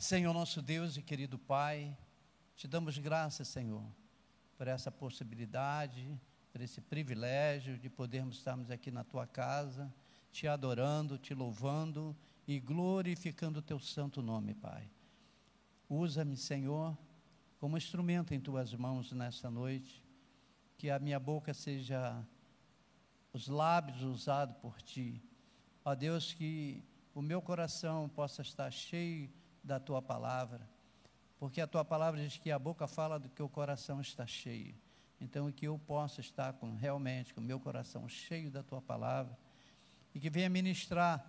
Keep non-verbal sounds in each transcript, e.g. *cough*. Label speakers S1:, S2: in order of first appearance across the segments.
S1: Senhor nosso Deus e querido Pai, te damos graças, Senhor, por essa possibilidade, por esse privilégio de podermos estarmos aqui na tua casa, te adorando, te louvando e glorificando o teu santo nome, Pai. Usa-me, Senhor, como instrumento em tuas mãos nesta noite, que a minha boca seja os lábios usados por ti. Ó Deus, que o meu coração possa estar cheio da tua palavra, porque a tua palavra diz que a boca fala do que o coração está cheio. Então, que eu possa estar com realmente com o meu coração cheio da tua palavra e que venha ministrar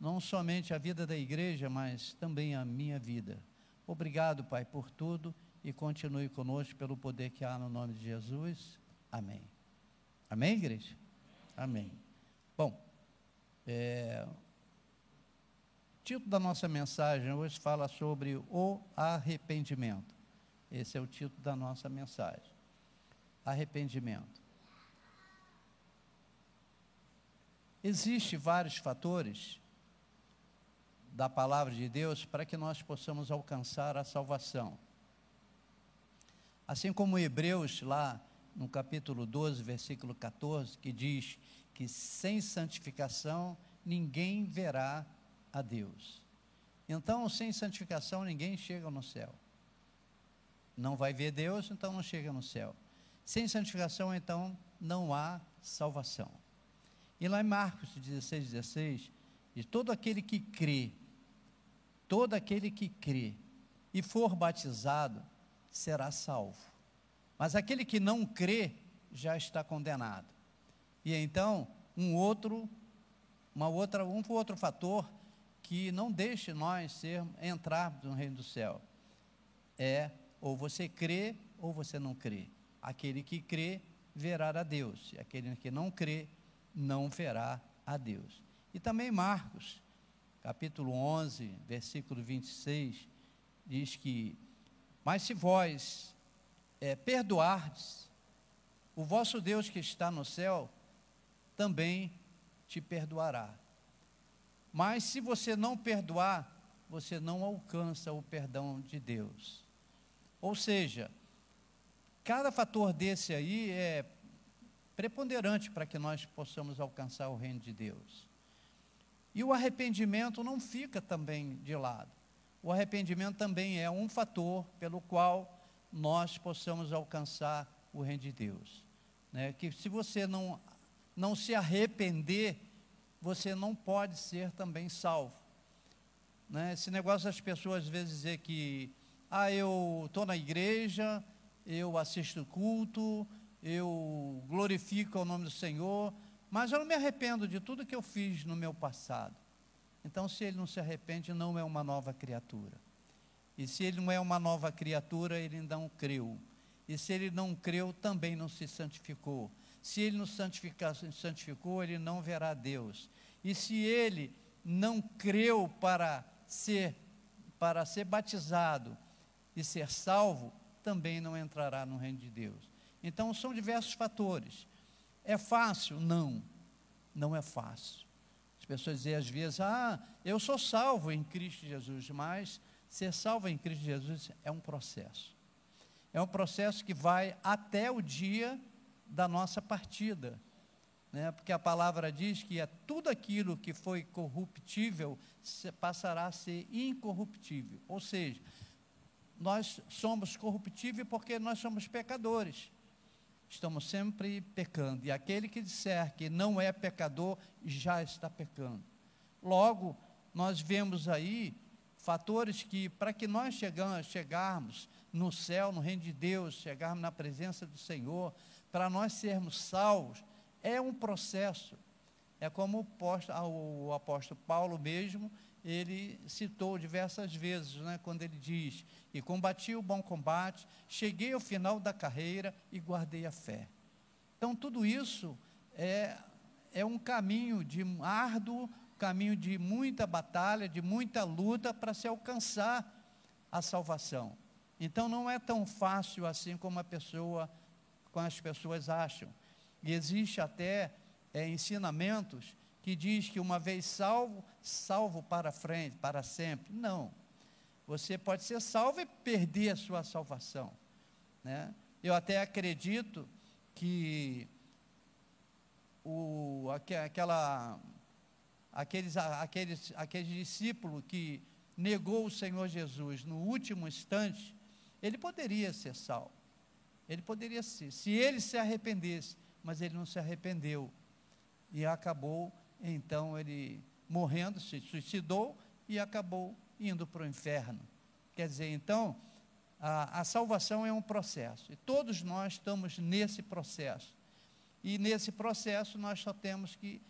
S1: não somente a vida da igreja, mas também a minha vida. Obrigado, Pai, por tudo e continue conosco pelo poder que há no nome de Jesus. Amém. Amém, igreja? Amém. Bom, é, título da nossa mensagem hoje fala sobre o arrependimento. Esse é o título da nossa mensagem. Arrependimento. Existem vários fatores da palavra de Deus para que nós possamos alcançar a salvação. Assim como Hebreus, lá no capítulo 12, versículo 14, que diz que sem santificação ninguém verá a Deus. Então, sem santificação, ninguém chega no céu. Não vai ver Deus, então não chega no céu. Sem santificação, então, não há salvação. E lá em Marcos 16, 16, diz: todo aquele que crê, todo aquele que crê e for batizado, será salvo. Mas aquele que não crê, já está condenado. E então, um outro, uma outra, um outro fator que não deixe nós ser, entrar no reino do céu. É ou você crê ou você não crê. Aquele que crê verá a Deus, e aquele que não crê não verá a Deus. E também Marcos, capítulo 11, versículo 26, diz que: Mas se vós é, perdoardes, o vosso Deus que está no céu também te perdoará. Mas se você não perdoar, você não alcança o perdão de Deus. Ou seja, cada fator desse aí é preponderante para que nós possamos alcançar o reino de Deus. E o arrependimento não fica também de lado. O arrependimento também é um fator pelo qual nós possamos alcançar o reino de Deus. Né? Que se você não, não se arrepender, você não pode ser também salvo. Né? Esse negócio das pessoas às vezes dizer que, ah, eu estou na igreja, eu assisto culto, eu glorifico o nome do Senhor, mas eu não me arrependo de tudo que eu fiz no meu passado. Então, se ele não se arrepende, não é uma nova criatura. E se ele não é uma nova criatura, ele não creu. E se ele não creu, também não se santificou. Se ele não se santificou, ele não verá Deus. E se ele não creu para ser para ser batizado e ser salvo, também não entrará no reino de Deus. Então são diversos fatores. É fácil? Não. Não é fácil. As pessoas dizem às vezes: "Ah, eu sou salvo em Cristo Jesus", mas ser salvo em Cristo Jesus é um processo. É um processo que vai até o dia da nossa partida. Né? Porque a palavra diz que é tudo aquilo que foi corruptível passará a ser incorruptível. Ou seja, nós somos corruptíveis porque nós somos pecadores. Estamos sempre pecando. E aquele que disser que não é pecador, já está pecando. Logo, nós vemos aí fatores que, para que nós chegamos, chegarmos no céu, no reino de Deus, chegarmos na presença do Senhor, para nós sermos salvos, é um processo. É como o apóstolo, Paulo mesmo, ele citou diversas vezes, né, quando ele diz: E combati o bom combate, cheguei ao final da carreira e guardei a fé. Então, tudo isso é, é um caminho de árduo caminho de muita batalha, de muita luta para se alcançar a salvação. Então não é tão fácil assim como a pessoa, como as pessoas acham. E existe até é, ensinamentos que diz que uma vez salvo, salvo para frente, para sempre. Não. Você pode ser salvo e perder a sua salvação. Né? Eu até acredito que o, aquela, aqueles, aqueles, aquele discípulo que negou o Senhor Jesus no último instante, ele poderia ser salvo. Ele poderia ser, se ele se arrependesse, mas ele não se arrependeu. E acabou, então, ele morrendo, se suicidou e acabou indo para o inferno. Quer dizer, então, a, a salvação é um processo. E todos nós estamos nesse processo. E nesse processo nós só temos que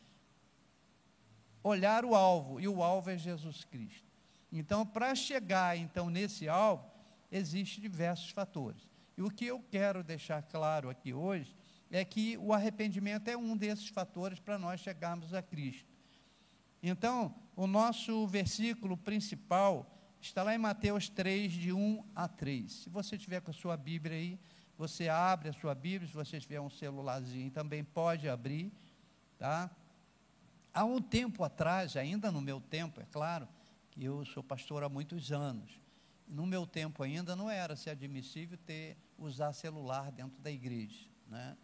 S1: olhar o alvo, e o alvo é Jesus Cristo. Então, para chegar então nesse alvo, existem diversos fatores. E o que eu quero deixar claro aqui hoje é que o arrependimento é um desses fatores para nós chegarmos a Cristo. Então, o nosso versículo principal está lá em Mateus 3, de 1 a 3. Se você tiver com a sua Bíblia aí, você abre a sua Bíblia, se você tiver um celularzinho também pode abrir, tá? Há um tempo atrás, ainda no meu tempo, é claro, que eu sou pastor há muitos anos. No meu tempo ainda não era se admissível ter usar celular dentro da igreja, né?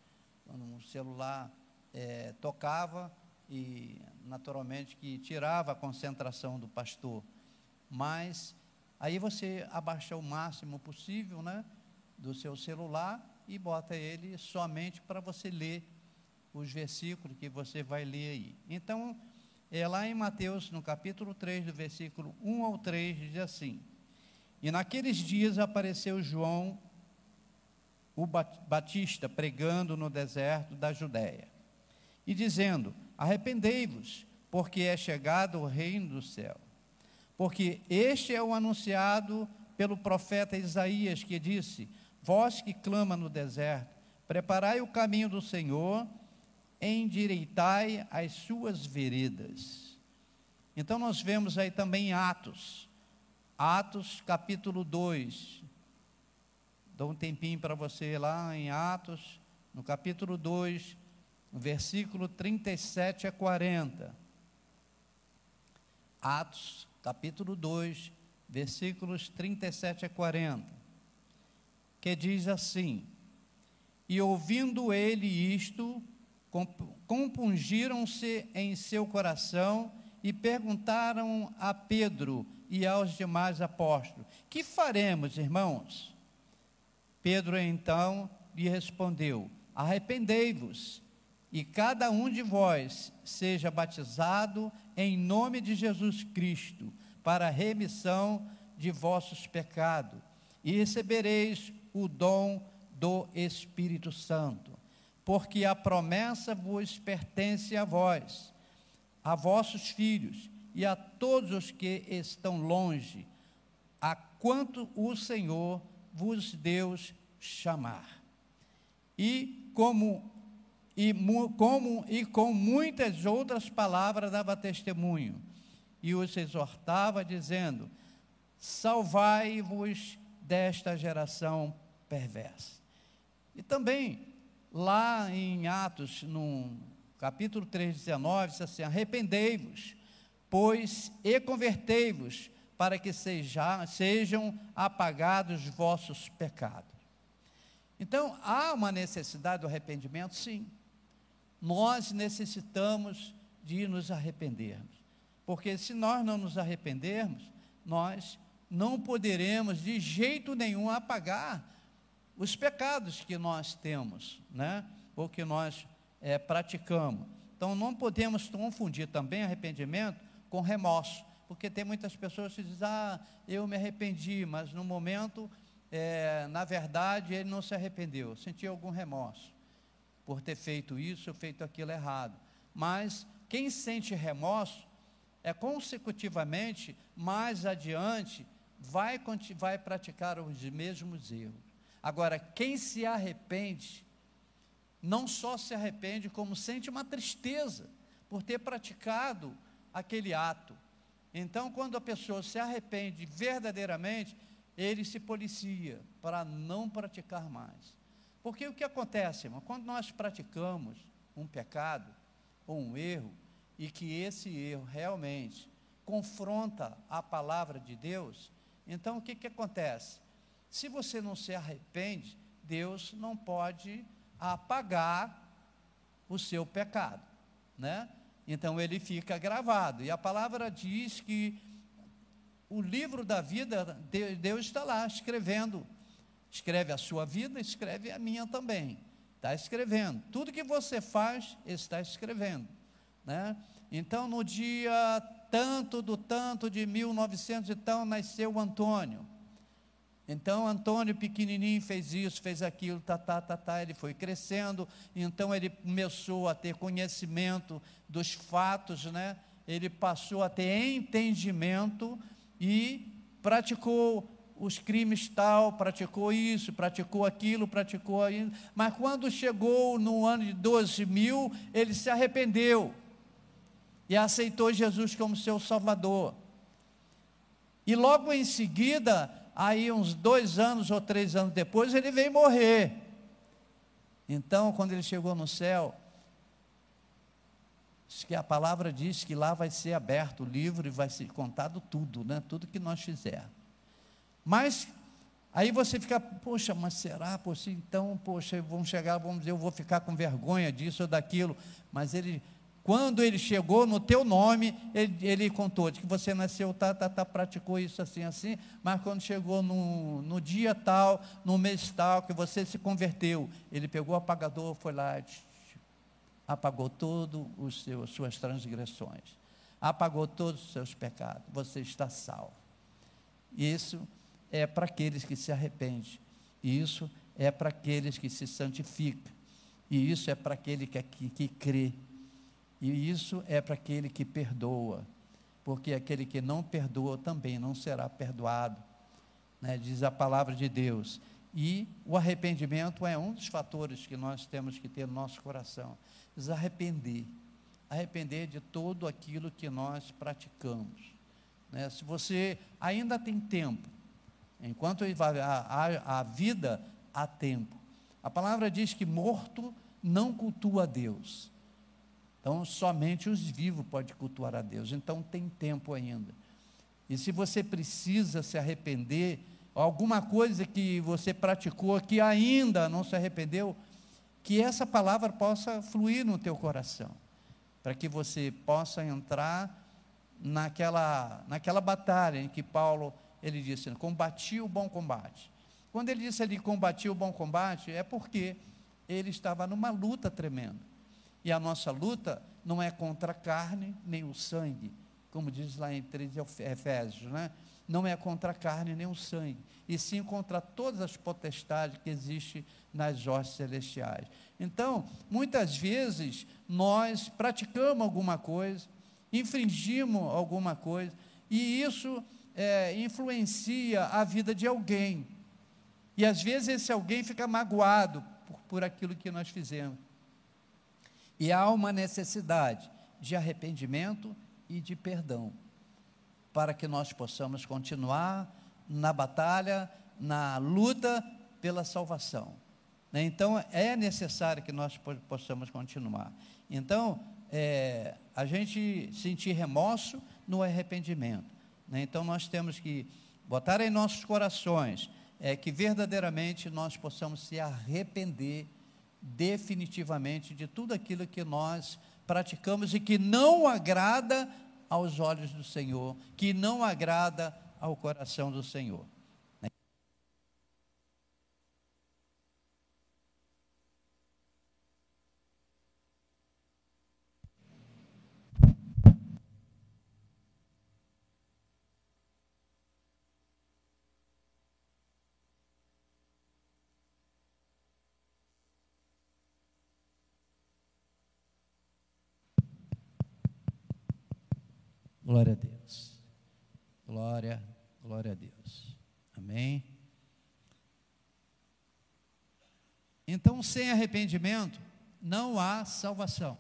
S1: Quando um celular é, tocava e naturalmente que tirava a concentração do pastor, mas aí você abaixa o máximo possível, né? do seu celular e bota ele somente para você ler os versículos que você vai ler aí. Então, é lá em Mateus, no capítulo 3, do versículo 1 ao 3, diz assim: E naqueles dias apareceu João, o Batista, pregando no deserto da Judéia, e dizendo: Arrependei-vos, porque é chegado o reino do céu. Porque este é o anunciado pelo profeta Isaías, que disse: Vós que clama no deserto, preparai o caminho do Senhor, endireitai as suas veredas. Então nós vemos aí também Atos, Atos capítulo 2. Dou um tempinho para você lá em Atos, no capítulo 2, no versículo 37 a 40. Atos, capítulo 2, versículos 37 a 40 que diz assim: E ouvindo ele isto, compungiram-se em seu coração e perguntaram a Pedro e aos demais apóstolos: Que faremos, irmãos? Pedro então lhe respondeu: Arrependei-vos e cada um de vós seja batizado em nome de Jesus Cristo para a remissão de vossos pecados e recebereis o dom do Espírito Santo, porque a promessa vos pertence a vós, a vossos filhos e a todos os que estão longe, a quanto o Senhor vos deu chamar. E como e como e com muitas outras palavras dava testemunho e os exortava dizendo: Salvai-vos desta geração perversa. E também, lá em Atos, no capítulo 3, 19, diz assim: Arrependei-vos, pois e convertei-vos, para que seja, sejam apagados vossos pecados. Então, há uma necessidade do arrependimento? Sim. Nós necessitamos de nos arrependermos. Porque se nós não nos arrependermos, nós não poderemos de jeito nenhum apagar os pecados que nós temos, né? Ou que nós é, praticamos. Então não podemos confundir também arrependimento com remorso, porque tem muitas pessoas que dizem, ah, eu me arrependi, mas no momento, é, na verdade, ele não se arrependeu, sentiu algum remorso por ter feito isso ou feito aquilo errado. Mas quem sente remorso é consecutivamente mais adiante vai, vai praticar os mesmos erros. Agora, quem se arrepende, não só se arrepende, como sente uma tristeza por ter praticado aquele ato. Então, quando a pessoa se arrepende verdadeiramente, ele se policia para não praticar mais. Porque o que acontece, irmão? Quando nós praticamos um pecado ou um erro, e que esse erro realmente confronta a palavra de Deus, Então, o que, que acontece? Se você não se arrepende, Deus não pode apagar o seu pecado, né? Então ele fica gravado. E a palavra diz que o livro da vida, Deus está lá escrevendo. Escreve a sua vida, escreve a minha também. Está escrevendo. Tudo que você faz, está escrevendo. Né? Então, no dia tanto do tanto de 1900 e tal, nasceu Antônio. Então, Antônio pequenininho fez isso, fez aquilo, tá, tá, tá, tá, ele foi crescendo, então ele começou a ter conhecimento dos fatos, né? Ele passou a ter entendimento e praticou os crimes tal, praticou isso, praticou aquilo, praticou isso. Mas quando chegou no ano de 12 mil, ele se arrependeu e aceitou Jesus como seu Salvador. E logo em seguida, aí uns dois anos ou três anos depois, ele veio morrer. Então, quando ele chegou no céu, que a palavra diz que lá vai ser aberto o livro e vai ser contado tudo, né? Tudo que nós fizermos. Mas aí você fica, poxa, mas será? Poxa, então, poxa, vão chegar, vamos dizer, eu vou ficar com vergonha disso ou daquilo. Mas ele, quando ele chegou no teu nome, ele, ele contou de que você nasceu, tá, tá, tá, praticou isso assim, assim, mas quando chegou no, no dia tal, no mês tal, que você se converteu, ele pegou o apagador, foi lá, apagou todas as suas transgressões, apagou todos os seus pecados, você está salvo. Isso é para aqueles que se arrependem, isso é para aqueles que se santificam, e isso é para aquele que, que, que crê, e isso é para aquele que perdoa, porque aquele que não perdoa também não será perdoado, né? diz a palavra de Deus. E o arrependimento é um dos fatores que nós temos que ter no nosso coração nos arrepender. De todo aquilo que nós praticamos. Né? Se você ainda tem tempo, enquanto a, a vida há tempo. A palavra diz que morto não cultua a Deus. Então, somente os vivos podem cultuar a Deus. Então, tem tempo ainda. E se você precisa se arrepender, alguma coisa que você praticou que ainda não se arrependeu, que essa palavra possa fluir no teu coração, para que você possa entrar naquela, naquela batalha em que Paulo, ele disse, combati o bom combate. Quando ele disse ali, combati o bom combate, é porque ele estava numa luta tremenda. E a nossa luta não é contra a carne nem o sangue, como diz lá em 3 Efésios, né? não é contra a carne nem o sangue, e sim contra todas as potestades que existem nas hostes celestiais. Então, muitas vezes, nós praticamos alguma coisa, infringimos alguma coisa, e isso é, influencia a vida de alguém. E às vezes esse alguém fica magoado por, por aquilo que nós fizemos. E há uma necessidade de arrependimento e de perdão para que nós possamos continuar na batalha, na luta pela salvação. Né? Então, é necessário que nós possamos continuar. Então, é, a gente sentir remorso no arrependimento. Né? Então, nós temos que botar em nossos corações é, que verdadeiramente nós possamos se arrepender definitivamente de tudo aquilo que nós praticamos e que não agrada aos olhos do Senhor, que não agrada ao coração do Senhor. Glória a Deus. Glória, glória a Deus. Amém. Então, sem arrependimento, não há salvação.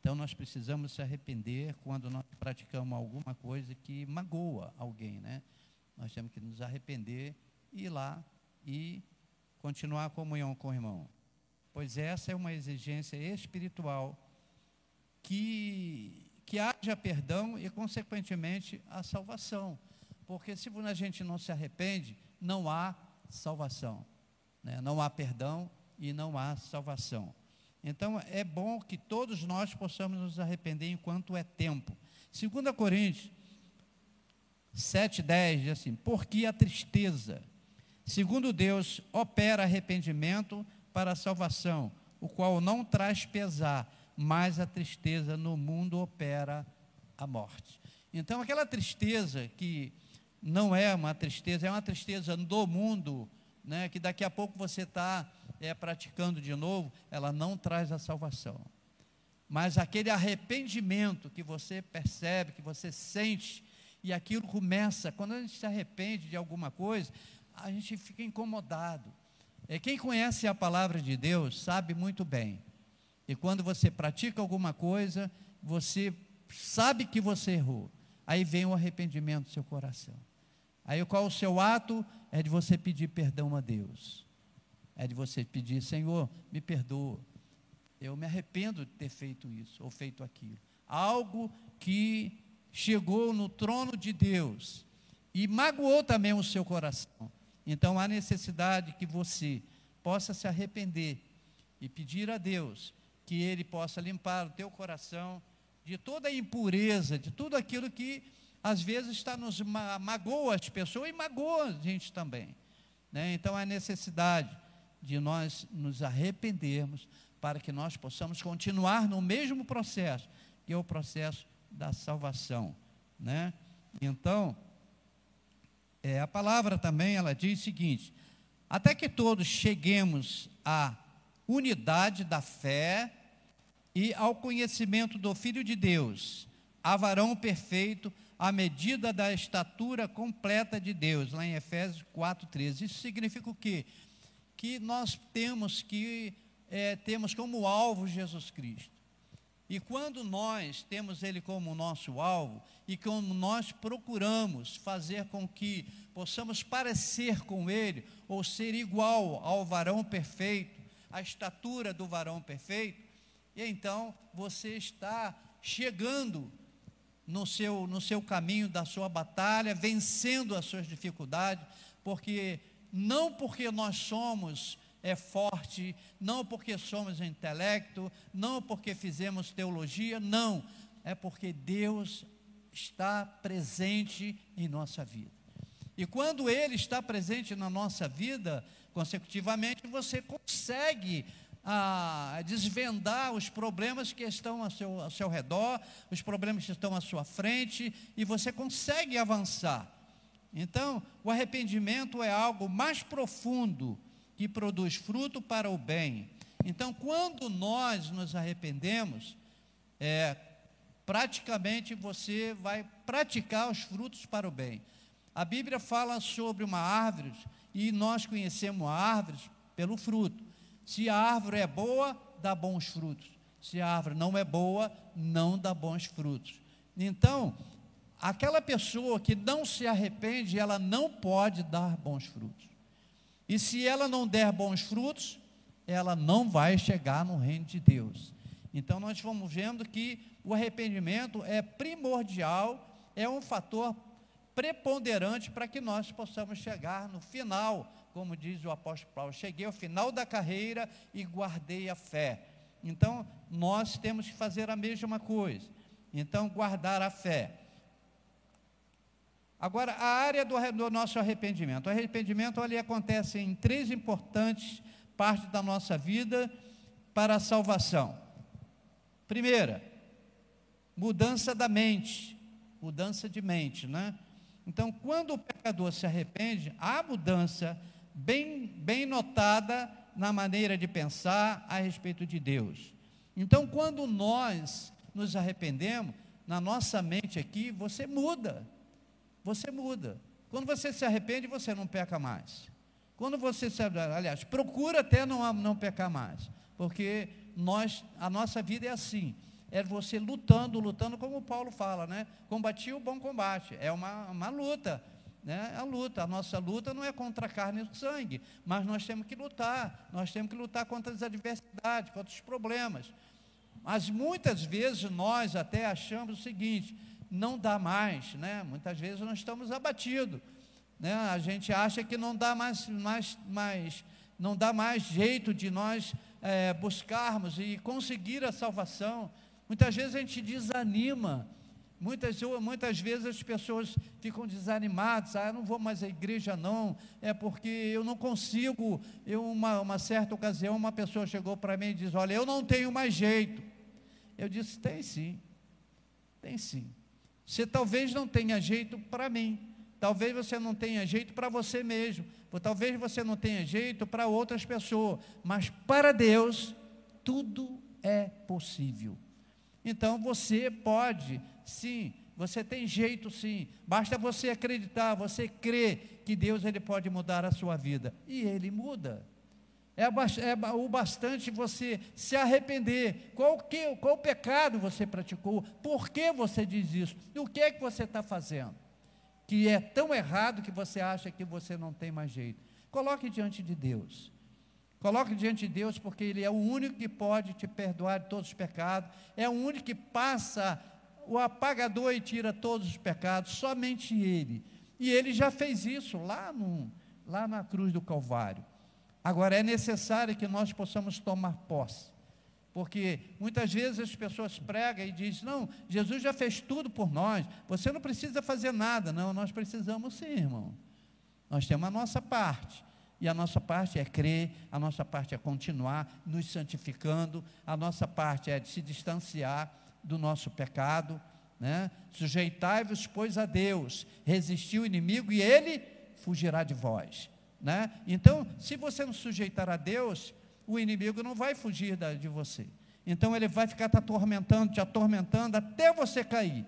S1: Então, nós precisamos se arrepender quando nós praticamos alguma coisa que magoa alguém, né? Nós temos que nos arrepender e ir lá e continuar a comunhão com o irmão. Pois essa é uma exigência espiritual que que haja perdão e, consequentemente, a salvação. Porque se a gente não se arrepende, não há salvação, né? não há perdão e não há salvação. Então é bom que todos nós possamos nos arrepender enquanto é tempo. 2 Coríntios 7,10 diz assim: Porque a tristeza, segundo Deus, opera arrependimento para a salvação, o qual não traz pesar, mas a tristeza no mundo opera a morte. Então, aquela tristeza que não é uma tristeza, é uma tristeza do mundo, né, que daqui a pouco você está é, praticando de novo, ela não traz a salvação. Mas aquele arrependimento que você percebe, que você sente, e aquilo começa, quando a gente se arrepende de alguma coisa, a gente fica incomodado. É, quem conhece a palavra de Deus sabe muito bem. E quando você pratica alguma coisa, você sabe que você errou. Aí vem o arrependimento do seu coração. Aí qual o seu ato? É de você pedir perdão a Deus. É de você pedir, Senhor, me perdoa. Eu me arrependo de ter feito isso ou feito aquilo. Algo que chegou no trono de Deus e magoou também o seu coração. Então há necessidade que você possa se arrepender e pedir a Deus que Ele possa limpar o teu coração de toda a impureza, de tudo aquilo que às vezes está nos ma magoa as pessoas e magoa a gente também. Né? Então há necessidade de nós nos arrependermos para que nós possamos continuar no mesmo processo, que é o processo da salvação, né? Então, é, a palavra também ela diz o seguinte: até que todos cheguemos à unidade da fé e ao conhecimento do Filho de Deus, a varão perfeito, à medida da estatura completa de Deus, lá em Efésios 4,13. Isso significa o quê? Que nós temos que é, temos como alvo Jesus Cristo. E quando nós temos Ele como nosso alvo, e como nós procuramos fazer com que possamos parecer com Ele, ou ser igual ao varão perfeito, à estatura do varão perfeito, e então você está chegando no seu, no seu caminho da sua batalha, vencendo as suas dificuldades, porque não porque nós somos é forte, não porque somos intelecto, não porque fizemos teologia, não, é porque Deus está presente em nossa vida. E quando Ele está presente na nossa vida, consecutivamente, você consegue ah, desvendar os problemas que estão ao seu, ao seu redor, os problemas que estão à sua frente, e você consegue avançar. Então, o arrependimento é algo mais profundo que produz fruto para o bem. Então, quando nós nos arrependemos, é, praticamente você vai praticar os frutos para o bem. A Bíblia fala sobre uma árvore e nós conhecemos árvores pelo fruto. Se a árvore é boa, dá bons frutos. Se a árvore não é boa, não dá bons frutos. Então, aquela pessoa que não se arrepende, ela não pode dar bons frutos. E se ela não der bons frutos, ela não vai chegar no reino de Deus. Então nós vamos vendo que o arrependimento é primordial, é um fator preponderante para que nós possamos chegar no final, como diz o apóstolo Paulo, cheguei ao final da carreira e guardei a fé. Então nós temos que fazer a mesma coisa. Então guardar a fé. Agora, a área do, do nosso arrependimento. O arrependimento ali acontece em três importantes partes da nossa vida para a salvação. Primeira, mudança da mente, mudança de mente, né? Então, quando o pecador se arrepende, há mudança bem, bem notada na maneira de pensar a respeito de Deus. Então, quando nós nos arrependemos, na nossa mente aqui, você muda você muda. Quando você se arrepende, você não peca mais. Quando você se, aliás, procura até não, não pecar mais, porque nós, a nossa vida é assim, é você lutando, lutando como Paulo fala, né? Combati o bom combate, é uma, uma luta, né? A luta, a nossa luta não é contra a carne e sangue, mas nós temos que lutar, nós temos que lutar contra as adversidades, contra os problemas. Mas muitas vezes nós até achamos o seguinte: não dá mais, né? Muitas vezes nós estamos abatidos, né? A gente acha que não dá mais, mais, mais não dá mais jeito de nós é, buscarmos e conseguir a salvação. Muitas vezes a gente desanima. Muitas, muitas vezes as pessoas ficam desanimadas, ah, eu não vou mais à igreja não, é porque eu não consigo. Eu, uma, uma certa ocasião, uma pessoa chegou para mim e disse, olha, eu não tenho mais jeito. Eu disse, tem sim, tem sim. Você talvez não tenha jeito para mim, talvez você não tenha jeito para você mesmo, ou talvez você não tenha jeito para outras pessoas, mas para Deus tudo é possível. Então você pode, sim, você tem jeito sim. Basta você acreditar, você crer que Deus ele pode mudar a sua vida e ele muda. É, é o bastante você se arrepender. Qual, que, qual pecado você praticou? Por que você diz isso? O que é que você está fazendo? Que é tão errado que você acha que você não tem mais jeito. Coloque diante de Deus. Coloque diante de Deus, porque Ele é o único que pode te perdoar de todos os pecados, é o único que passa o apagador e tira todos os pecados, somente Ele. E Ele já fez isso lá, no, lá na cruz do Calvário. Agora é necessário que nós possamos tomar posse, porque muitas vezes as pessoas pregam e dizem: Não, Jesus já fez tudo por nós, você não precisa fazer nada. Não, nós precisamos sim, irmão. Nós temos a nossa parte. E a nossa parte é crer, a nossa parte é continuar nos santificando, a nossa parte é de se distanciar do nosso pecado, né? Sujeitai-vos, pois, a Deus, resistir o inimigo e ele fugirá de vós, né? Então, se você não sujeitar a Deus, o inimigo não vai fugir de você. Então, ele vai ficar te atormentando, te atormentando até você cair.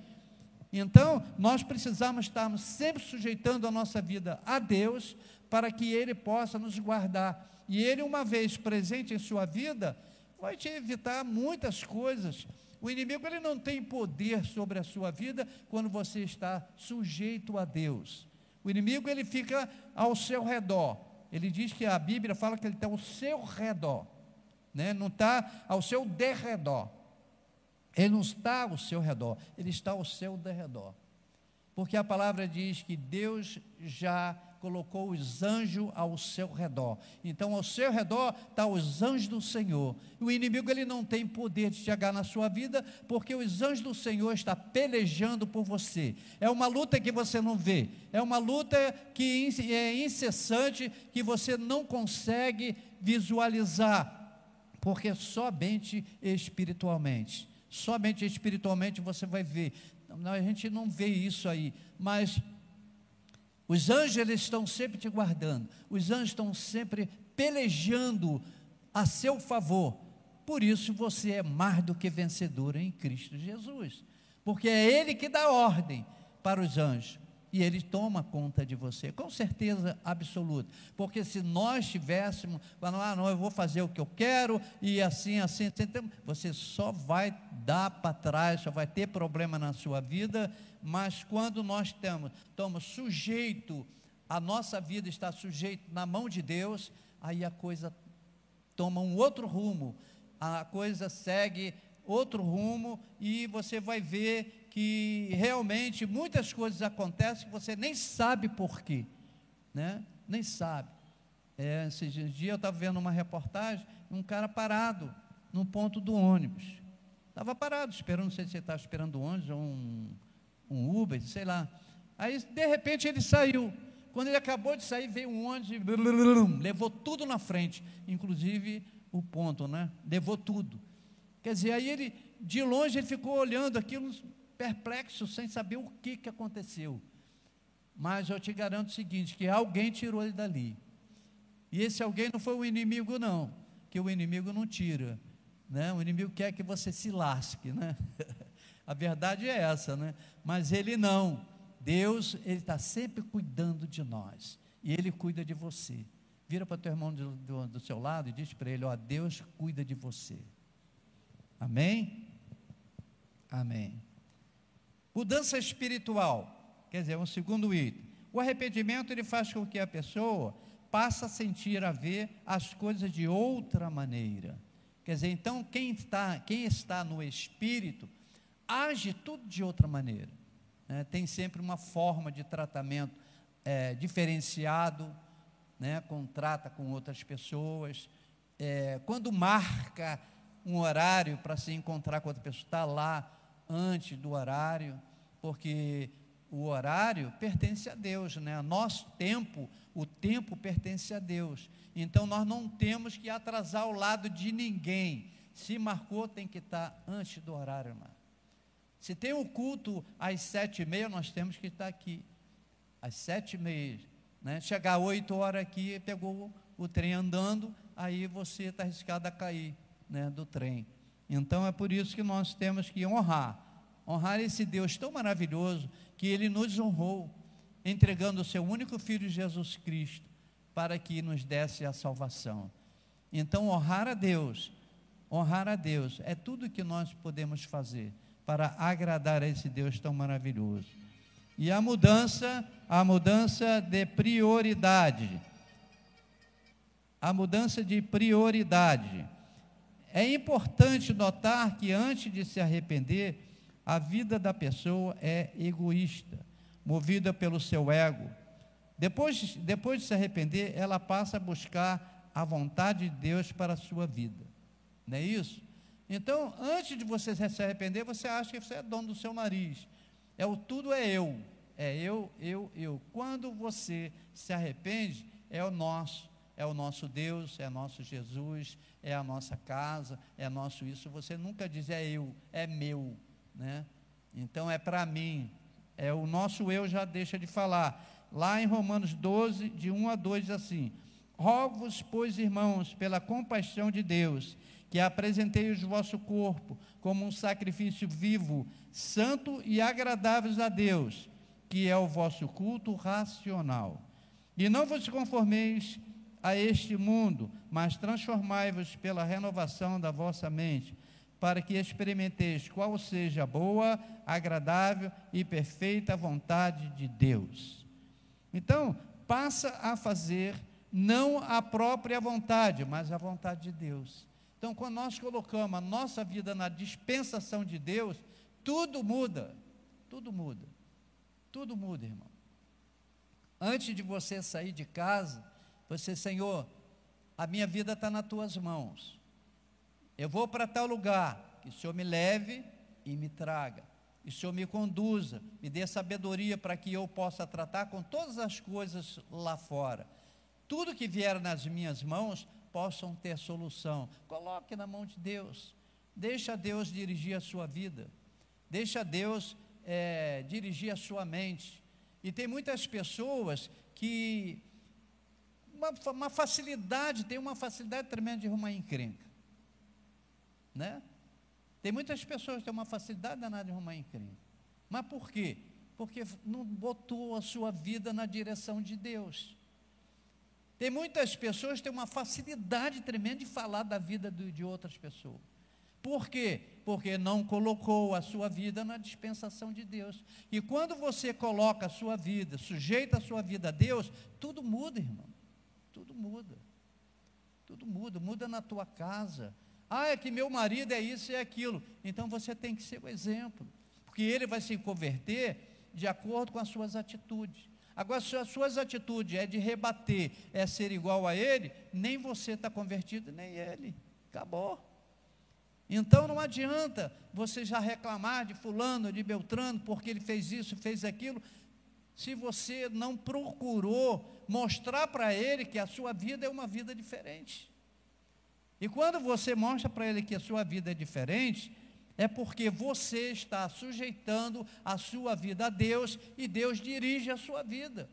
S1: Então, nós precisamos estarmos sempre sujeitando a nossa vida a Deus, para que Ele possa nos guardar. E Ele, uma vez presente em sua vida, vai te evitar muitas coisas. O inimigo ele não tem poder sobre a sua vida quando você está sujeito a Deus. O inimigo ele fica ao seu redor. Ele diz que a Bíblia fala que ele está ao seu redor, né? não está ao seu derredor. Ele não está ao seu redor, ele está ao seu derredor. Porque a palavra diz que Deus já colocou os anjos ao seu redor. Então, ao seu redor estão tá os anjos do Senhor. O inimigo ele não tem poder de chegar na sua vida, porque os anjos do Senhor estão pelejando por você. É uma luta que você não vê, é uma luta que é incessante, que você não consegue visualizar, porque somente espiritualmente. Somente espiritualmente você vai ver. A gente não vê isso aí, mas os anjos eles estão sempre te guardando. Os anjos estão sempre pelejando a seu favor. Por isso você é mais do que vencedor em Cristo Jesus. Porque é Ele que dá ordem para os anjos. E Ele toma conta de você, com certeza absoluta. Porque se nós tivéssemos, falando, ah, não, eu vou fazer o que eu quero, e assim, assim, assim você só vai dar para trás, só vai ter problema na sua vida, mas quando nós temos, estamos sujeito, a nossa vida está sujeita na mão de Deus, aí a coisa toma um outro rumo, a coisa segue outro rumo e você vai ver que realmente muitas coisas acontecem que você nem sabe por quê, né? Nem sabe. É, esses dias eu estava vendo uma reportagem, um cara parado no ponto do ônibus. Estava parado, esperando, não sei se ele estava esperando o ônibus ou um, um Uber, sei lá. Aí, de repente, ele saiu. Quando ele acabou de sair, veio um ônibus e levou tudo na frente, inclusive o ponto, né? Levou tudo. Quer dizer, aí ele, de longe, ele ficou olhando aquilo perplexo, sem saber o que, que aconteceu. Mas eu te garanto o seguinte: que alguém tirou ele dali. E esse alguém não foi o inimigo, não, que o inimigo não tira. Né? O inimigo quer que você se lasque, né? *laughs* A verdade é essa, né? Mas ele não. Deus, ele está sempre cuidando de nós. E ele cuida de você. Vira para o teu irmão do, do, do seu lado e diz para ele: Ó, Deus cuida de você. Amém? Amém. Mudança espiritual. Quer dizer, um segundo item. O arrependimento ele faz com que a pessoa passe a sentir, a ver as coisas de outra maneira. Quer dizer, então quem está, quem está no espírito age tudo de outra maneira. né, tem sempre uma forma de tratamento é, diferenciado, né, contrata com outras pessoas. É, quando marca um horário para se encontrar com outra pessoa, está lá antes do horário, porque o horário pertence a Deus, né? Nosso tempo, o tempo pertence a Deus. Então nós não temos que atrasar o lado de ninguém. Se marcou, tem que estar antes do horário lá. Se tem o um culto às sete e meia, nós temos que estar aqui. Às sete e meia. Né? Chegar oito horas aqui, pegou o trem andando, aí você está arriscado a cair né, do trem. Então é por isso que nós temos que honrar. Honrar esse Deus tão maravilhoso que ele nos honrou, entregando o seu único filho Jesus Cristo para que nos desse a salvação. Então, honrar a Deus, honrar a Deus é tudo que nós podemos fazer para agradar a esse Deus tão maravilhoso. E a mudança, a mudança de prioridade. A mudança de prioridade. É importante notar que antes de se arrepender, a vida da pessoa é egoísta, movida pelo seu ego. Depois, depois de se arrepender, ela passa a buscar a vontade de Deus para a sua vida. Não é isso? Então, antes de você se arrepender, você acha que você é dono do seu nariz. É o tudo é eu. É eu, eu, eu. Quando você se arrepende, é o nosso, é o nosso Deus, é nosso Jesus, é a nossa casa, é nosso isso. Você nunca diz é eu, é meu né? Então é para mim. É o nosso eu já deixa de falar. Lá em Romanos 12, de 1 a 2 diz assim: Rogo-vos, pois, irmãos, pela compaixão de Deus, que apresentei o vosso corpo como um sacrifício vivo, santo e agradável a Deus, que é o vosso culto racional. E não vos conformeis a este mundo, mas transformai-vos pela renovação da vossa mente para que experimenteis qual seja a boa, agradável e perfeita vontade de Deus. Então, passa a fazer não a própria vontade, mas a vontade de Deus. Então, quando nós colocamos a nossa vida na dispensação de Deus, tudo muda. Tudo muda. Tudo muda, irmão. Antes de você sair de casa, você, Senhor, a minha vida está nas tuas mãos. Eu vou para tal lugar, que o Senhor me leve e me traga. E o Senhor me conduza, me dê sabedoria para que eu possa tratar com todas as coisas lá fora. Tudo que vier nas minhas mãos possam ter solução. Coloque na mão de Deus. Deixa Deus dirigir a sua vida. Deixa Deus é, dirigir a sua mente. E tem muitas pessoas que uma, uma facilidade, tem uma facilidade tremenda de arrumar encrenca né? Tem muitas pessoas que têm uma facilidade danada de arrumar encrenca. Mas por quê? Porque não botou a sua vida na direção de Deus. Tem muitas pessoas que têm uma facilidade tremenda de falar da vida de outras pessoas. Por quê? Porque não colocou a sua vida na dispensação de Deus. E quando você coloca a sua vida, sujeita a sua vida a Deus, tudo muda, irmão. Tudo muda. Tudo muda. Muda na tua casa, ah, é que meu marido é isso e é aquilo. Então você tem que ser o exemplo, porque ele vai se converter de acordo com as suas atitudes. Agora, se as suas atitudes é de rebater, é ser igual a ele, nem você está convertido, nem ele. Acabou. Então não adianta você já reclamar de fulano, de Beltrano, porque ele fez isso, fez aquilo, se você não procurou mostrar para ele que a sua vida é uma vida diferente. E quando você mostra para ele que a sua vida é diferente, é porque você está sujeitando a sua vida a Deus e Deus dirige a sua vida.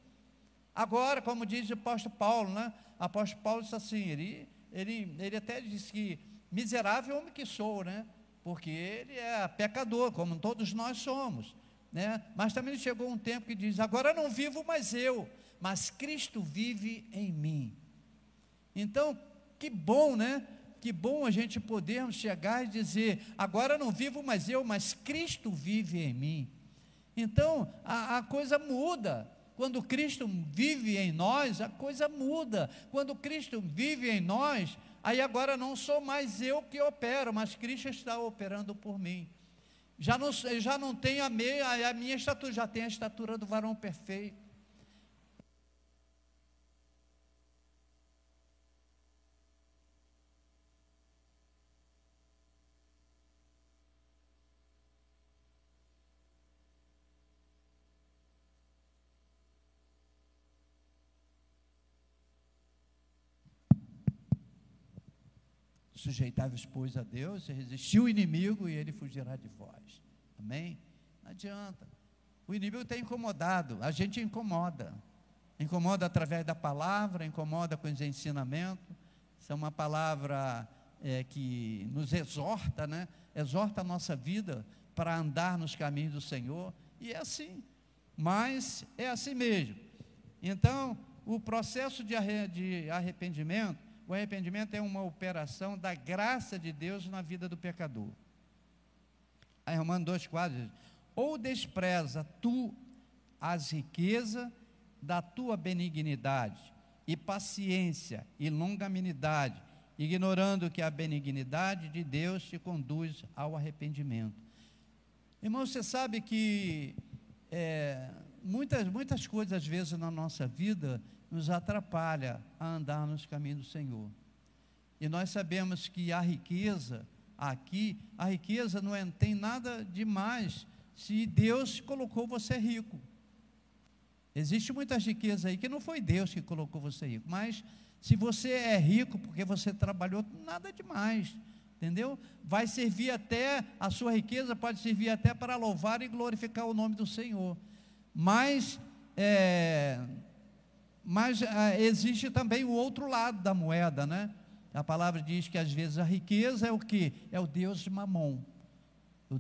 S1: Agora, como diz o apóstolo Paulo, né? O apóstolo Paulo disse assim, ele, ele, ele até disse que miserável homem que sou, né? Porque ele é pecador, como todos nós somos. Né? Mas também chegou um tempo que diz: agora não vivo mais eu, mas Cristo vive em mim. Então, que bom, né? Que bom a gente podermos chegar e dizer: agora não vivo mais eu, mas Cristo vive em mim. Então a, a coisa muda. Quando Cristo vive em nós, a coisa muda. Quando Cristo vive em nós, aí agora não sou mais eu que opero, mas Cristo está operando por mim. já não, já não tenho a, meia, a minha estatura, já tenho a estatura do varão perfeito. Sujeitáveis, pois, a Deus, resistir o inimigo e ele fugirá de vós. Amém? Não adianta. O inimigo tem incomodado, a gente incomoda. Incomoda através da palavra, incomoda com os ensinamentos. Isso é uma palavra é, que nos exorta, né? Exorta a nossa vida para andar nos caminhos do Senhor. E é assim. Mas é assim mesmo. Então, o processo de arrependimento o arrependimento é uma operação da graça de Deus na vida do pecador. Aí Romano 2,4 diz: Ou despreza tu as riquezas da tua benignidade e paciência e longanimidade, ignorando que a benignidade de Deus te conduz ao arrependimento. Irmão, você sabe que é, muitas, muitas coisas, às vezes, na nossa vida, nos atrapalha a andar nos caminhos do Senhor. E nós sabemos que a riqueza aqui, a riqueza não é, tem nada demais se Deus colocou você rico. Existe muitas riquezas aí que não foi Deus que colocou você rico, mas se você é rico porque você trabalhou, nada demais, entendeu? Vai servir até, a sua riqueza pode servir até para louvar e glorificar o nome do Senhor. Mas é, mas ah, existe também o outro lado da moeda, né? A palavra diz que às vezes a riqueza é o que? É o Deus de Mamon.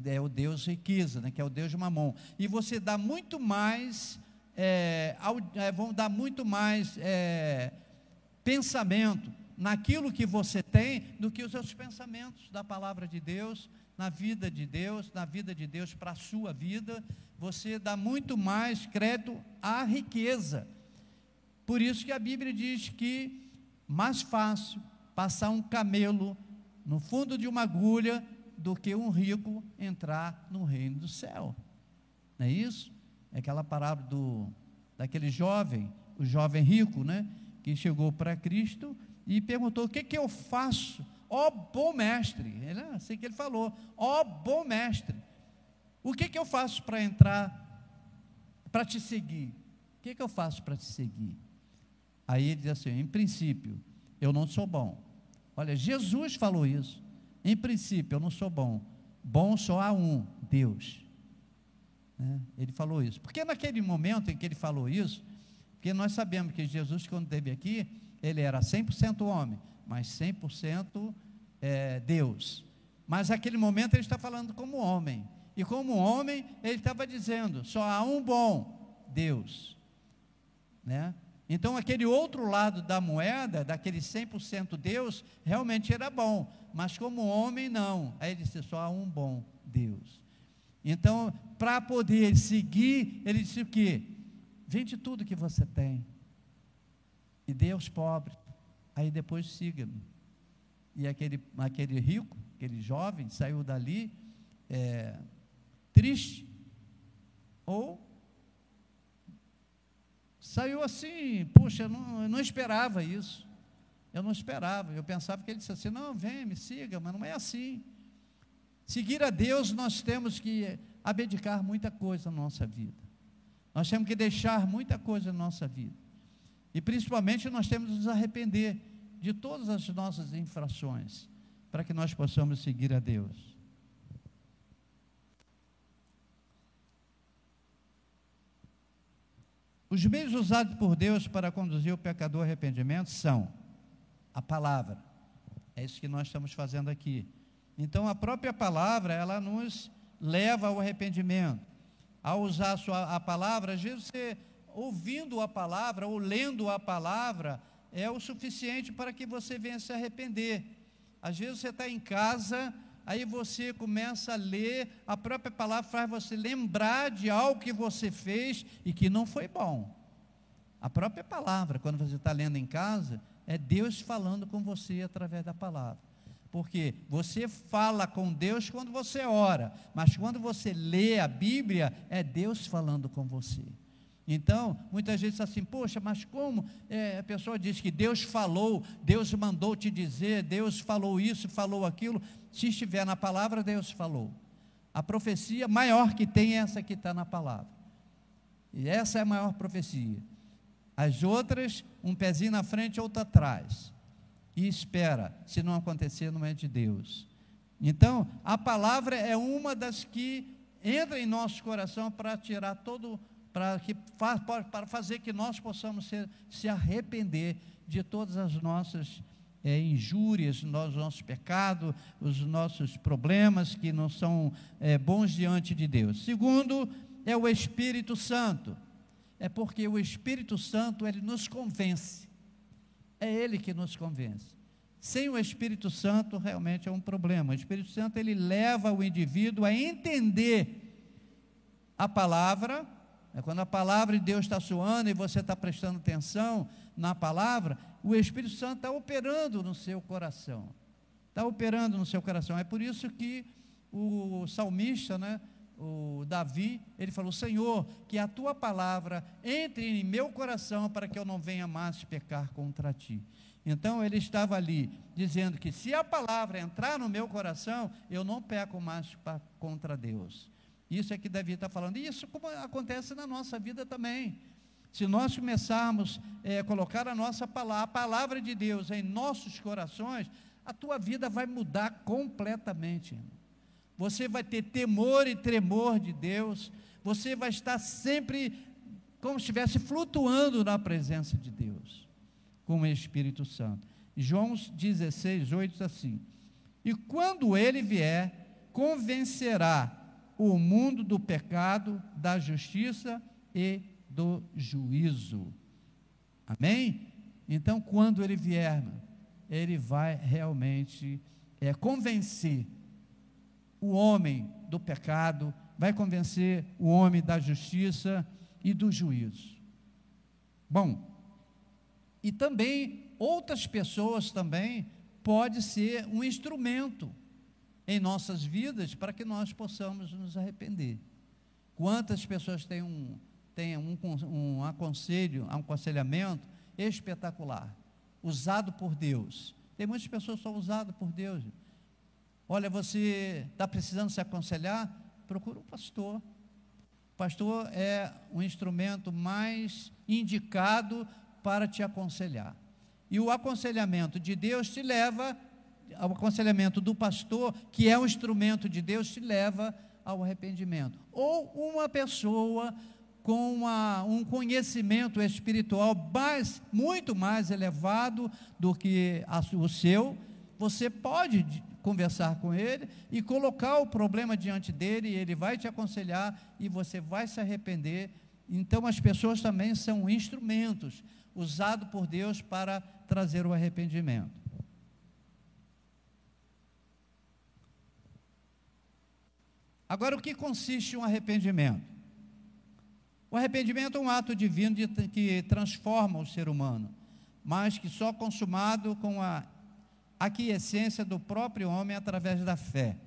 S1: É o Deus riqueza, né? que é o Deus de Mamon. E você dá muito mais, é, ao, é, vão dar muito mais é, pensamento naquilo que você tem do que os seus pensamentos da palavra de Deus, na vida de Deus, na vida de Deus para a sua vida. Você dá muito mais crédito à riqueza por isso que a Bíblia diz que mais fácil passar um camelo no fundo de uma agulha do que um rico entrar no reino do céu. Não é isso? É aquela parábola do, daquele jovem, o jovem rico, né? Que chegou para Cristo e perguntou: O que, que eu faço? Ó oh, bom mestre, ele, assim que ele falou: Ó oh, bom mestre, o que, que eu faço para entrar, para te seguir? O que, que eu faço para te seguir? Aí ele diz assim: em princípio, eu não sou bom. Olha, Jesus falou isso. Em princípio, eu não sou bom. Bom só há um, Deus. Né? Ele falou isso. Porque naquele momento em que ele falou isso, porque nós sabemos que Jesus, quando esteve aqui, ele era 100% homem, mas 100% é, Deus. Mas naquele momento ele está falando como homem. E como homem, ele estava dizendo: só há um bom, Deus. Né? Então, aquele outro lado da moeda, daquele 100% Deus, realmente era bom, mas como homem, não. Aí ele disse: só há um bom Deus. Então, para poder seguir, ele disse o quê? Vende tudo que você tem e dê aos pobres. Aí depois siga-me. E aquele, aquele rico, aquele jovem, saiu dali é, triste ou Saiu assim, puxa, eu não, eu não esperava isso. Eu não esperava. Eu pensava que ele disse assim: não, vem, me siga, mas não é assim. Seguir a Deus, nós temos que abdicar muita coisa na nossa vida. Nós temos que deixar muita coisa na nossa vida. E principalmente nós temos que nos arrepender de todas as nossas infrações, para que nós possamos seguir a Deus. Os meios usados por Deus para conduzir o pecador ao arrependimento são a palavra. É isso que nós estamos fazendo aqui. Então, a própria palavra, ela nos leva ao arrependimento. Ao usar a, sua, a palavra, às vezes você, ouvindo a palavra ou lendo a palavra, é o suficiente para que você venha se arrepender. Às vezes você está em casa, aí você começa a ler, a própria palavra faz você lembrar de algo que você fez e que não foi bom. A própria palavra, quando você está lendo em casa, é Deus falando com você através da palavra. Porque você fala com Deus quando você ora, mas quando você lê a Bíblia, é Deus falando com você. Então, muitas vezes assim, poxa, mas como é, a pessoa diz que Deus falou, Deus mandou te dizer, Deus falou isso, falou aquilo. Se estiver na palavra, Deus falou. A profecia maior que tem é essa que está na palavra. E essa é a maior profecia. As outras, um pezinho na frente, outro atrás e espera. Se não acontecer, não é de Deus. Então, a palavra é uma das que entra em nosso coração para tirar todo, para, que, para fazer que nós possamos ser, se arrepender de todas as nossas é, injúrias, os nossos pecados, os nossos problemas que não são é, bons diante de Deus. Segundo, é o Espírito Santo. É porque o Espírito Santo, ele nos convence. É Ele que nos convence. Sem o Espírito Santo, realmente é um problema. O Espírito Santo, ele leva o indivíduo a entender a palavra. É quando a palavra de Deus está soando e você está prestando atenção na palavra, o Espírito Santo está operando no seu coração. Está operando no seu coração. É por isso que o salmista, né, o Davi, ele falou: Senhor, que a tua palavra entre em meu coração para que eu não venha mais pecar contra ti. Então ele estava ali dizendo que se a palavra entrar no meu coração, eu não peco mais contra Deus. Isso é que Davi está falando. E isso acontece na nossa vida também. Se nós começarmos a é, colocar a nossa palavra, a palavra de Deus em nossos corações, a tua vida vai mudar completamente. Você vai ter temor e tremor de Deus. Você vai estar sempre como se estivesse flutuando na presença de Deus, com o Espírito Santo. João 16, 8 diz assim: E quando ele vier, convencerá o mundo do pecado, da justiça e do juízo. Amém? Então, quando ele vier, ele vai realmente é, convencer o homem do pecado, vai convencer o homem da justiça e do juízo. Bom, e também outras pessoas também pode ser um instrumento em nossas vidas para que nós possamos nos arrepender. Quantas pessoas têm um, têm um, um aconselho, um aconselhamento espetacular, usado por Deus. Tem muitas pessoas que são usadas por Deus. Olha, você está precisando se aconselhar? Procura um pastor. O pastor é o instrumento mais indicado para te aconselhar. E o aconselhamento de Deus te leva, o aconselhamento do pastor, que é um instrumento de Deus, te leva ao arrependimento. Ou uma pessoa com uma, um conhecimento espiritual mais, muito mais elevado do que a, o seu, você pode conversar com ele e colocar o problema diante dele, e ele vai te aconselhar e você vai se arrepender. Então, as pessoas também são instrumentos usados por Deus para trazer o arrependimento. Agora, o que consiste um arrependimento? O arrependimento é um ato divino de, que transforma o ser humano, mas que só consumado com a aquiescência do próprio homem através da fé.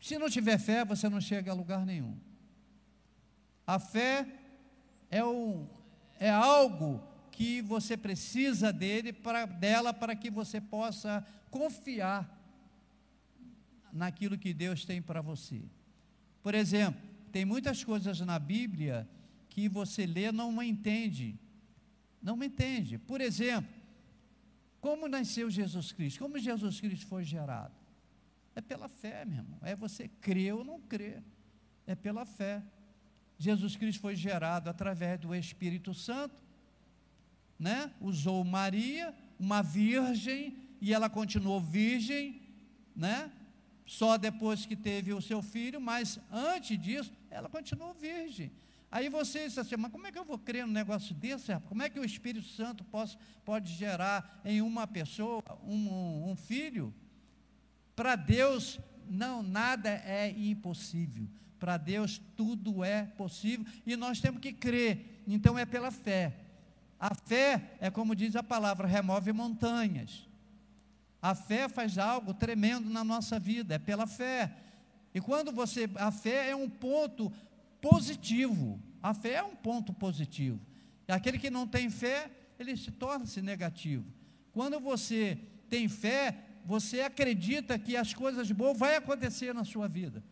S1: Se não tiver fé, você não chega a lugar nenhum. A fé é, um, é algo que você precisa dele para, dela para que você possa confiar naquilo que Deus tem para você. Por exemplo, tem muitas coisas na Bíblia que você lê não entende. Não entende. Por exemplo, como nasceu Jesus Cristo? Como Jesus Cristo foi gerado? É pela fé, meu irmão. É você crer ou não crer. É pela fé. Jesus Cristo foi gerado através do Espírito Santo, né? Usou Maria, uma virgem, e ela continuou virgem, né? Só depois que teve o seu filho, mas antes disso, ela continuou virgem. Aí você diz assim, mas como é que eu vou crer num negócio desse? Como é que o Espírito Santo pode, pode gerar em uma pessoa um, um filho? Para Deus, não, nada é impossível. Para Deus, tudo é possível e nós temos que crer. Então é pela fé. A fé é como diz a palavra, remove montanhas. A fé faz algo tremendo na nossa vida, é pela fé. E quando você. A fé é um ponto positivo. A fé é um ponto positivo. E aquele que não tem fé, ele se torna-se negativo. Quando você tem fé, você acredita que as coisas boas vão acontecer na sua vida.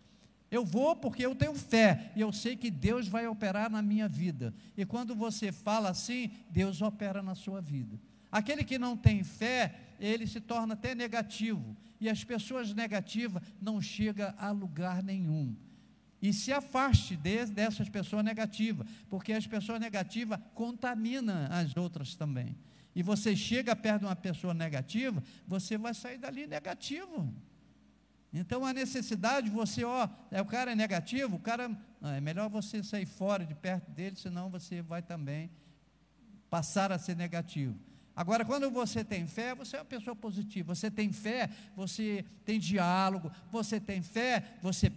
S1: Eu vou porque eu tenho fé e eu sei que Deus vai operar na minha vida. E quando você fala assim, Deus opera na sua vida. Aquele que não tem fé, ele se torna até negativo. E as pessoas negativas não chegam a lugar nenhum. E se afaste de, dessas pessoas negativas, porque as pessoas negativas contaminam as outras também. E você chega perto de uma pessoa negativa, você vai sair dali negativo. Então a necessidade, você, ó, é, o cara é negativo, o cara. Não, é melhor você sair fora de perto dele, senão você vai também passar a ser negativo. Agora, quando você tem fé, você é uma pessoa positiva. Você tem fé, você tem diálogo, você tem fé, você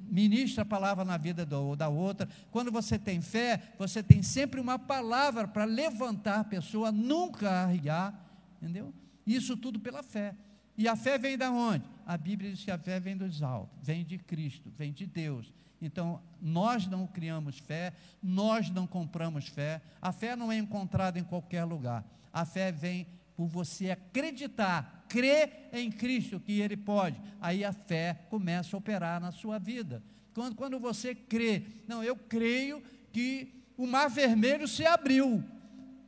S1: ministra a palavra na vida do, da outra. Quando você tem fé, você tem sempre uma palavra para levantar a pessoa, nunca arriar, entendeu? Isso tudo pela fé. E a fé vem da onde? A Bíblia diz que a fé vem dos altos, vem de Cristo, vem de Deus. Então, nós não criamos fé, nós não compramos fé. A fé não é encontrada em qualquer lugar. A fé vem por você acreditar, crer em Cristo que Ele pode. Aí a fé começa a operar na sua vida. Quando, quando você crê, não, eu creio que o mar vermelho se abriu.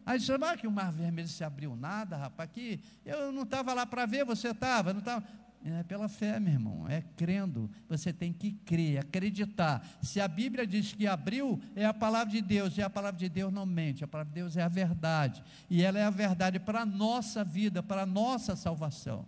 S1: Aí você mas que o mar vermelho se abriu nada, rapaz, aqui eu não estava lá para ver, você estava, não estava. É pela fé, meu irmão, é crendo. Você tem que crer, acreditar. Se a Bíblia diz que abriu, é a palavra de Deus, e a palavra de Deus não mente, a palavra de Deus é a verdade. E ela é a verdade para a nossa vida, para a nossa salvação.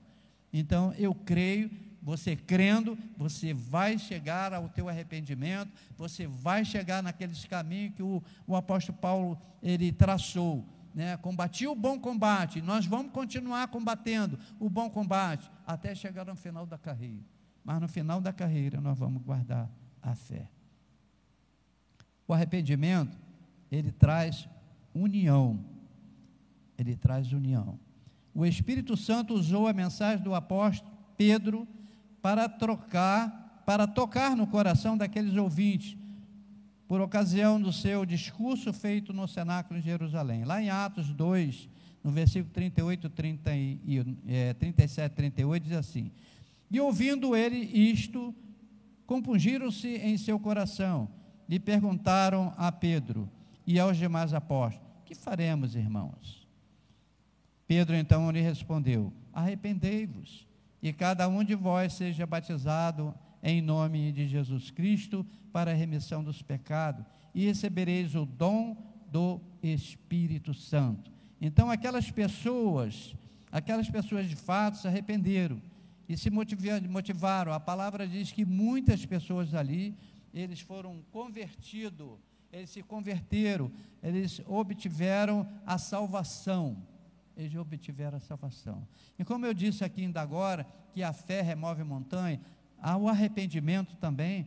S1: Então, eu creio, você crendo, você vai chegar ao teu arrependimento, você vai chegar naqueles caminhos que o, o apóstolo Paulo ele traçou né, combati o bom combate, nós vamos continuar combatendo o bom combate até chegar no final da carreira. Mas no final da carreira nós vamos guardar a fé. O arrependimento, ele traz união. Ele traz união. O Espírito Santo usou a mensagem do apóstolo Pedro para trocar, para tocar no coração daqueles ouvintes, por ocasião do seu discurso feito no cenáculo em Jerusalém. Lá em Atos 2, no versículo 38, 30 e, é, 37, 38, diz assim: E ouvindo ele isto, compungiram-se em seu coração, e perguntaram a Pedro e aos demais apóstolos: Que faremos, irmãos? Pedro então lhe respondeu: Arrependei-vos, e cada um de vós seja batizado em nome de Jesus Cristo para a remissão dos pecados e recebereis o dom do Espírito Santo. Então aquelas pessoas, aquelas pessoas de fato se arrependeram e se motivaram. A palavra diz que muitas pessoas ali, eles foram convertidos, eles se converteram, eles obtiveram a salvação. Eles obtiveram a salvação. E como eu disse aqui ainda agora, que a fé remove montanha, o arrependimento também,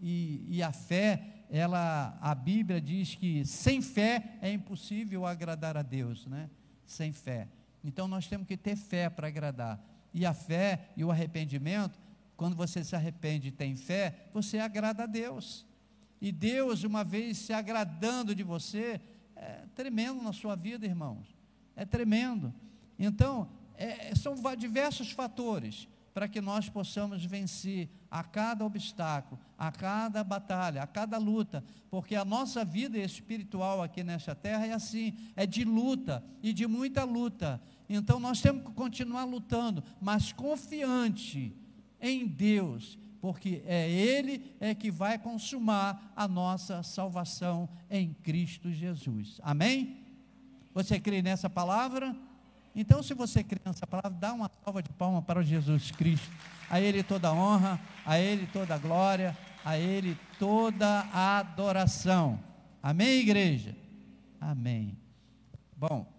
S1: e, e a fé, ela, a Bíblia diz que sem fé é impossível agradar a Deus, né? Sem fé. Então nós temos que ter fé para agradar. E a fé e o arrependimento, quando você se arrepende e tem fé, você agrada a Deus. E Deus, uma vez se agradando de você, é tremendo na sua vida, irmãos. É tremendo. Então, é, são diversos fatores para que nós possamos vencer a cada obstáculo, a cada batalha, a cada luta, porque a nossa vida espiritual aqui nesta terra é assim, é de luta e de muita luta. Então nós temos que continuar lutando, mas confiante em Deus, porque é Ele é que vai consumar a nossa salvação em Cristo Jesus. Amém? Você crê nessa palavra? Então, se você crê nessa palavra, dá uma salva de palmas para Jesus Cristo. A Ele toda honra, a Ele toda glória, a Ele toda adoração. Amém, igreja? Amém. Bom,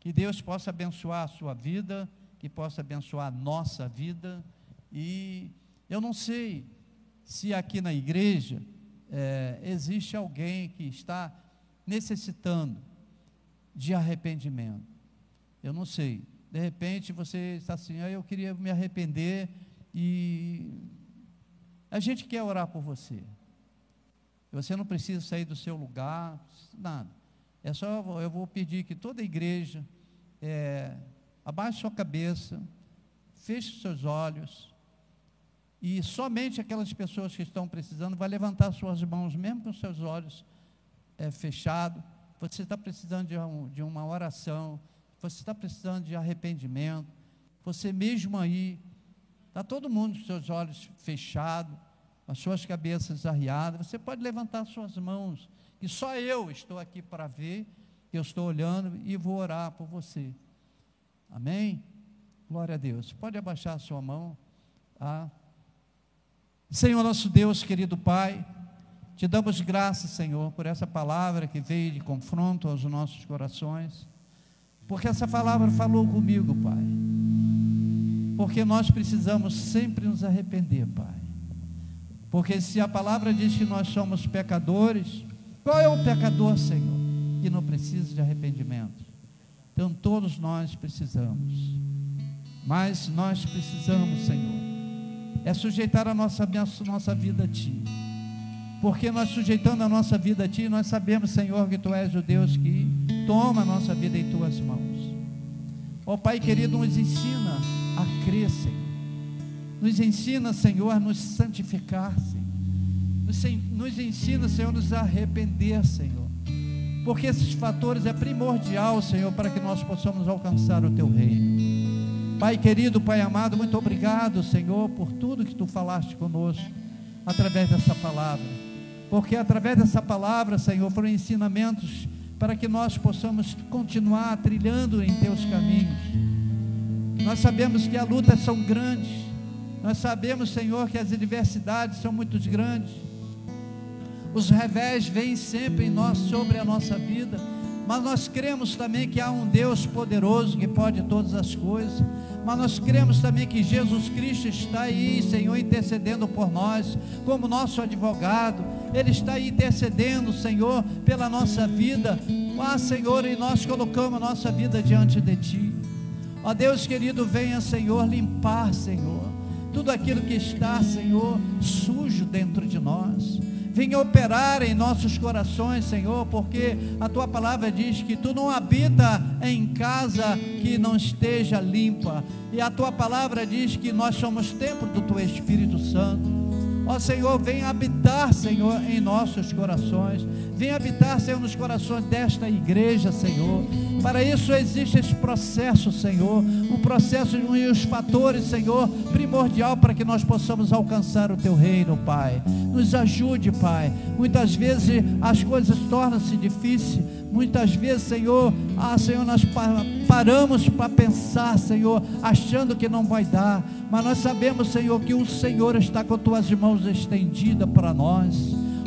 S1: que Deus possa abençoar a sua vida, que possa abençoar a nossa vida. E eu não sei se aqui na igreja é, existe alguém que está necessitando de arrependimento. Eu não sei, De repente você está assim, ah, eu queria me arrepender e a gente quer orar por você. Você não precisa sair do seu lugar, nada. É só eu vou pedir que toda a igreja é, abaixe sua cabeça, feche seus olhos e somente aquelas pessoas que estão precisando vai levantar suas mãos, mesmo com seus olhos é, fechados. Você está precisando de, um, de uma oração, você está precisando de arrependimento. Você mesmo aí, está todo mundo com seus olhos fechados, as suas cabeças arriadas. Você pode levantar suas mãos, que só eu estou aqui para ver, eu estou olhando e vou orar por você. Amém? Glória a Deus. Pode abaixar a sua mão. Ah. Senhor nosso Deus, querido Pai, te damos graças, Senhor, por essa palavra que veio de confronto aos nossos corações, porque essa palavra falou comigo, Pai. Porque nós precisamos sempre nos arrepender, Pai. Porque se a palavra diz que nós somos pecadores, qual é o pecador, Senhor, que não precisa de arrependimento? Então todos nós precisamos. Mas nós precisamos, Senhor, é sujeitar a nossa, a nossa vida a Ti. Porque nós sujeitando a nossa vida a Ti, nós sabemos, Senhor, que Tu és o Deus que toma a nossa vida em Tuas mãos. Ó Pai querido, nos ensina a crer, Senhor. Nos ensina, Senhor, a nos santificar, Senhor. Nos, nos ensina, Senhor, a nos arrepender, Senhor. Porque esses fatores é primordial, Senhor, para que nós possamos alcançar o Teu reino. Pai querido, Pai amado, muito obrigado, Senhor, por tudo que tu falaste conosco através dessa palavra. Porque através dessa palavra, Senhor, foram ensinamentos para que nós possamos continuar trilhando em teus caminhos. Nós sabemos que as lutas são grandes. Nós sabemos, Senhor, que as adversidades são muito grandes. Os revés vêm sempre em nós sobre a nossa vida, mas nós cremos também que há um Deus poderoso que pode todas as coisas mas nós cremos também que Jesus Cristo está aí, Senhor, intercedendo por nós, como nosso advogado, Ele está intercedendo, Senhor, pela nossa vida. Ah, Senhor, e nós colocamos a nossa vida diante de Ti. Ó Deus querido, venha, Senhor, limpar, Senhor, tudo aquilo que está, Senhor, sujo dentro de nós venha operar em nossos corações, Senhor, porque a tua palavra diz que tu não habita em casa que não esteja limpa, e a tua palavra diz que nós somos templo do teu Espírito Santo. Ó Senhor, vem habitar, Senhor, em nossos corações. Vem habitar, Senhor, nos corações desta igreja, Senhor. Para isso existe esse processo, Senhor. Um processo e os fatores, Senhor, primordial para que nós possamos alcançar o teu reino, Pai. Nos ajude, Pai. Muitas vezes as coisas tornam-se difíceis. Muitas vezes, Senhor, ah, Senhor, nós paramos para pensar, Senhor, achando que não vai dar mas nós sabemos, Senhor, que o Senhor está com tuas mãos estendidas para nós.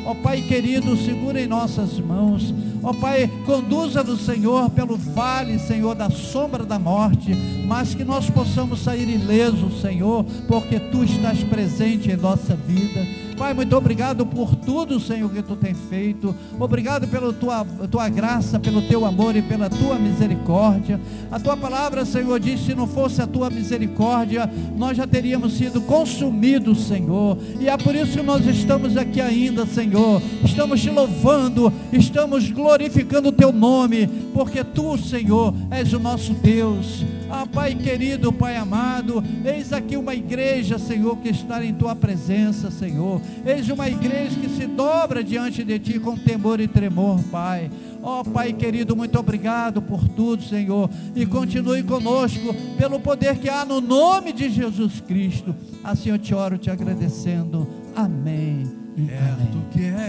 S1: Ó oh, Pai querido, segura em nossas mãos. Ó oh, Pai, conduza-nos, Senhor, pelo vale, Senhor, da sombra da morte, mas que nós possamos sair ilesos, Senhor, porque Tu estás presente em nossa vida. Pai, muito obrigado por tudo, Senhor, que tu tem feito. Obrigado pela tua, tua graça, pelo teu amor e pela tua misericórdia. A tua palavra, Senhor, diz: se não fosse a tua misericórdia, nós já teríamos sido consumidos, Senhor. E é por isso que nós estamos aqui ainda, Senhor. Estamos te louvando, estamos glorificando o teu nome, porque tu, Senhor, és o nosso Deus. Ah, Pai querido, Pai amado, eis aqui uma igreja, Senhor, que está em tua presença, Senhor. Eis uma igreja que se dobra diante de ti com temor e tremor, Pai. Ó oh, Pai querido, muito obrigado por tudo, Senhor. E continue conosco pelo poder que há no nome de Jesus Cristo. Assim eu te oro te agradecendo. Amém. Amém.